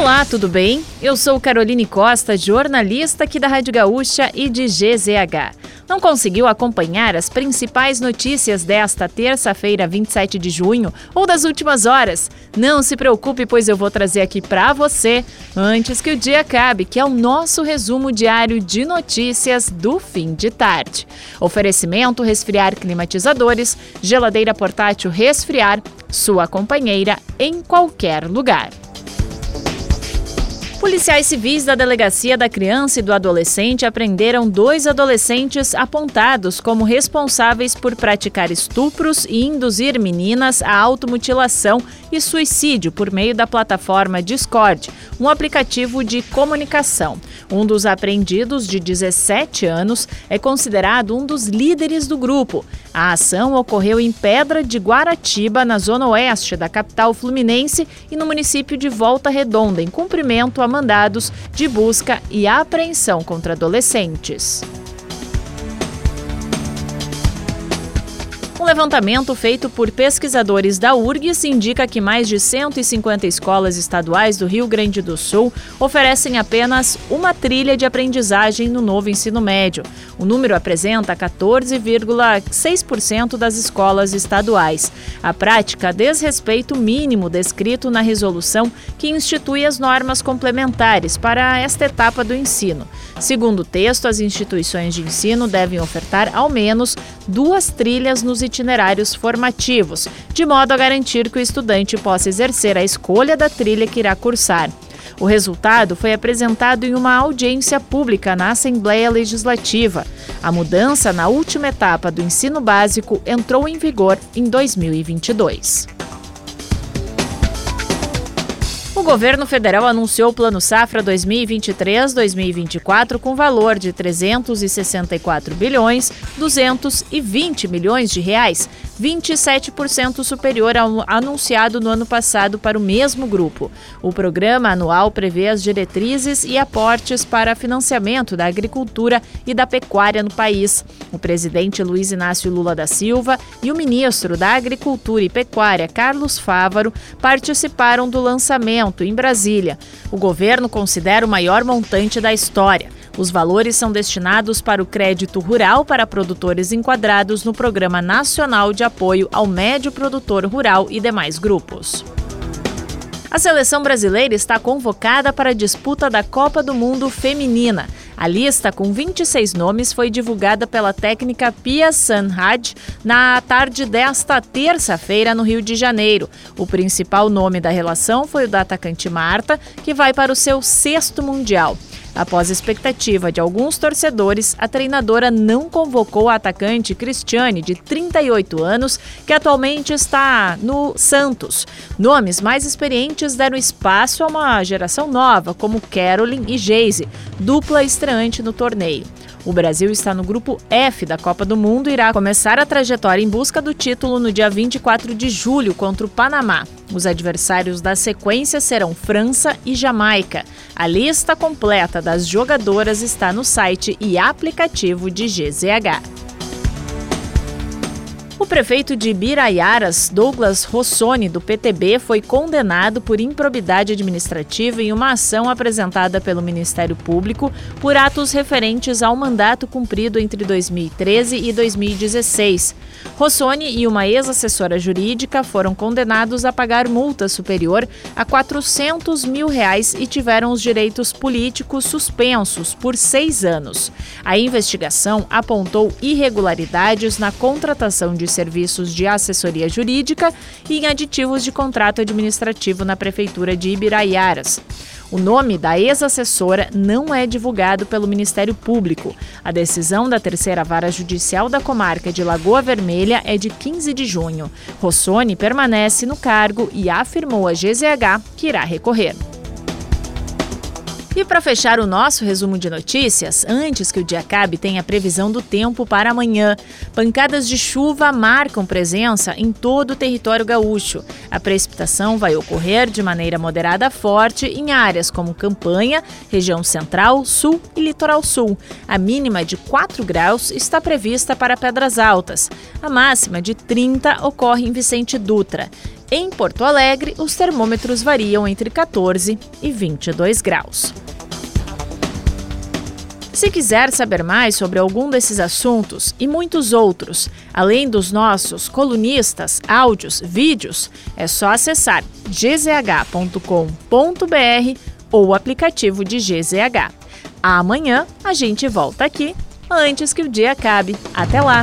Olá, tudo bem? Eu sou Caroline Costa, jornalista aqui da Rádio Gaúcha e de GZH. Não conseguiu acompanhar as principais notícias desta terça-feira, 27 de junho, ou das últimas horas? Não se preocupe, pois eu vou trazer aqui para você antes que o dia acabe, que é o nosso resumo diário de notícias do fim de tarde. Oferecimento: resfriar climatizadores, geladeira portátil resfriar, sua companheira em qualquer lugar. Policiais civis da Delegacia da Criança e do Adolescente apreenderam dois adolescentes apontados como responsáveis por praticar estupros e induzir meninas à automutilação e suicídio por meio da plataforma Discord, um aplicativo de comunicação. Um dos apreendidos, de 17 anos, é considerado um dos líderes do grupo. A ação ocorreu em Pedra de Guaratiba, na zona oeste da capital fluminense e no município de Volta Redonda, em cumprimento a mandados de busca e apreensão contra adolescentes. Levantamento feito por pesquisadores da URGS indica que mais de 150 escolas estaduais do Rio Grande do Sul oferecem apenas uma trilha de aprendizagem no novo ensino médio. O número apresenta 14,6% das escolas estaduais. A prática desrespeita o mínimo descrito na resolução que institui as normas complementares para esta etapa do ensino. Segundo o texto, as instituições de ensino devem ofertar ao menos duas trilhas nos itinerários formativos, de modo a garantir que o estudante possa exercer a escolha da trilha que irá cursar. O resultado foi apresentado em uma audiência pública na Assembleia Legislativa. A mudança na última etapa do ensino básico entrou em vigor em 2022. Governo federal anunciou o Plano Safra 2023-2024 com valor de 364 bilhões 220 milhões de reais, 27% superior ao anunciado no ano passado para o mesmo grupo. O programa anual prevê as diretrizes e aportes para financiamento da agricultura e da pecuária no país. O presidente Luiz Inácio Lula da Silva e o ministro da Agricultura e Pecuária, Carlos Fávaro, participaram do lançamento em Brasília. O governo considera o maior montante da história. Os valores são destinados para o crédito rural para produtores enquadrados no Programa Nacional de Apoio ao Médio Produtor Rural e demais grupos. A seleção brasileira está convocada para a disputa da Copa do Mundo Feminina. A lista com 26 nomes foi divulgada pela técnica Pia Sanhad na tarde desta terça-feira no Rio de Janeiro. O principal nome da relação foi o da atacante Marta, que vai para o seu sexto Mundial. Após expectativa de alguns torcedores, a treinadora não convocou a atacante Cristiane, de 38 anos, que atualmente está no Santos. Nomes mais experientes deram espaço a uma geração nova, como Carolyn e Geise, dupla estreante no torneio. O Brasil está no grupo F da Copa do Mundo e irá começar a trajetória em busca do título no dia 24 de julho contra o Panamá. Os adversários da sequência serão França e Jamaica. A lista completa das jogadoras está no site e aplicativo de GZH. O prefeito de Biraiaras, Douglas Rossoni, do PTB, foi condenado por improbidade administrativa em uma ação apresentada pelo Ministério Público por atos referentes ao mandato cumprido entre 2013 e 2016. Rossoni e uma ex-assessora jurídica foram condenados a pagar multa superior a 400 mil reais e tiveram os direitos políticos suspensos por seis anos. A investigação apontou irregularidades na contratação de serviços de assessoria jurídica e em aditivos de contrato administrativo na Prefeitura de Ibiraiaras. O nome da ex-assessora não é divulgado pelo Ministério Público. A decisão da terceira vara judicial da comarca de Lagoa Vermelha é de 15 de junho. Rossoni permanece no cargo e afirmou a GZH que irá recorrer. E para fechar o nosso resumo de notícias, antes que o dia acabe, tem a previsão do tempo para amanhã. Pancadas de chuva marcam presença em todo o território gaúcho. A precipitação vai ocorrer de maneira moderada forte em áreas como Campanha, região central, sul e litoral sul. A mínima de 4 graus está prevista para Pedras Altas. A máxima de 30 ocorre em Vicente Dutra. Em Porto Alegre, os termômetros variam entre 14 e 22 graus. Se quiser saber mais sobre algum desses assuntos e muitos outros, além dos nossos colunistas, áudios, vídeos, é só acessar gzh.com.br ou o aplicativo de GZH. Amanhã a gente volta aqui antes que o dia acabe. Até lá!